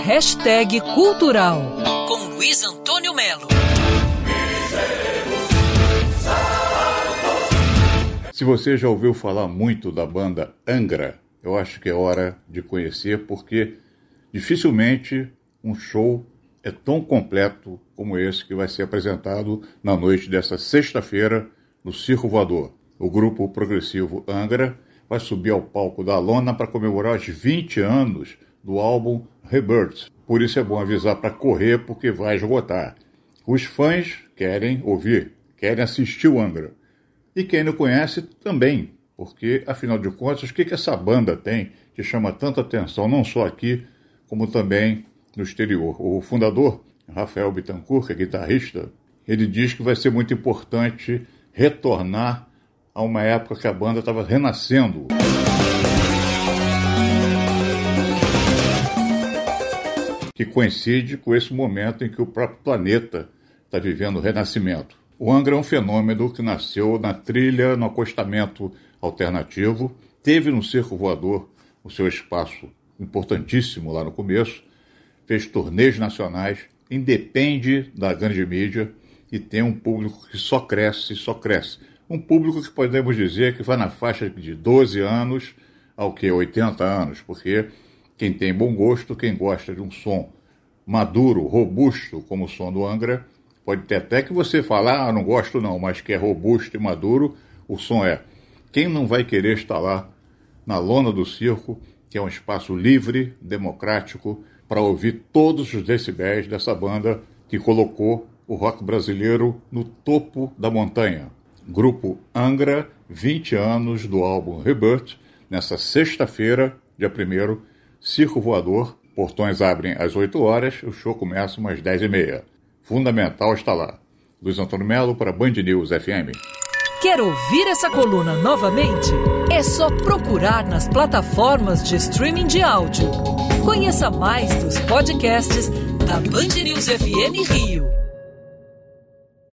Hashtag Cultural com Luiz Antônio Melo. Se você já ouviu falar muito da banda Angra, eu acho que é hora de conhecer, porque dificilmente um show é tão completo como esse que vai ser apresentado na noite dessa sexta-feira no Circo Voador. O grupo progressivo Angra vai subir ao palco da lona para comemorar os 20 anos do álbum Rebirth. Por isso é bom avisar para correr, porque vai esgotar. Os fãs querem ouvir, querem assistir o Angra. E quem não conhece também, porque afinal de contas, o que, que essa banda tem que chama tanta atenção, não só aqui, como também no exterior? O fundador, Rafael Bittencourt, que é guitarrista, ele diz que vai ser muito importante retornar a uma época que a banda estava renascendo. Que coincide com esse momento em que o próprio planeta está vivendo o renascimento. O Angra é um fenômeno que nasceu na trilha, no acostamento alternativo, teve no circo voador o seu espaço importantíssimo lá no começo, fez turnês nacionais, independe da grande mídia e tem um público que só cresce, só cresce. Um público que podemos dizer que vai na faixa de 12 anos ao que 80 anos, porque quem tem bom gosto, quem gosta de um som maduro, robusto, como o som do Angra, pode ter até que você falar, ah, não gosto não, mas que é robusto e maduro, o som é. Quem não vai querer estar lá na lona do circo, que é um espaço livre, democrático, para ouvir todos os decibéis dessa banda que colocou o rock brasileiro no topo da montanha. Grupo Angra, 20 anos do álbum Rebirth, nessa sexta-feira, dia 1 Circo Voador. Portões abrem às 8 horas, o show começa umas 10 e meia. Fundamental está lá. Luiz Antônio Melo para Band News FM. Quer ouvir essa coluna novamente? É só procurar nas plataformas de streaming de áudio. Conheça mais dos podcasts da Band News FM Rio.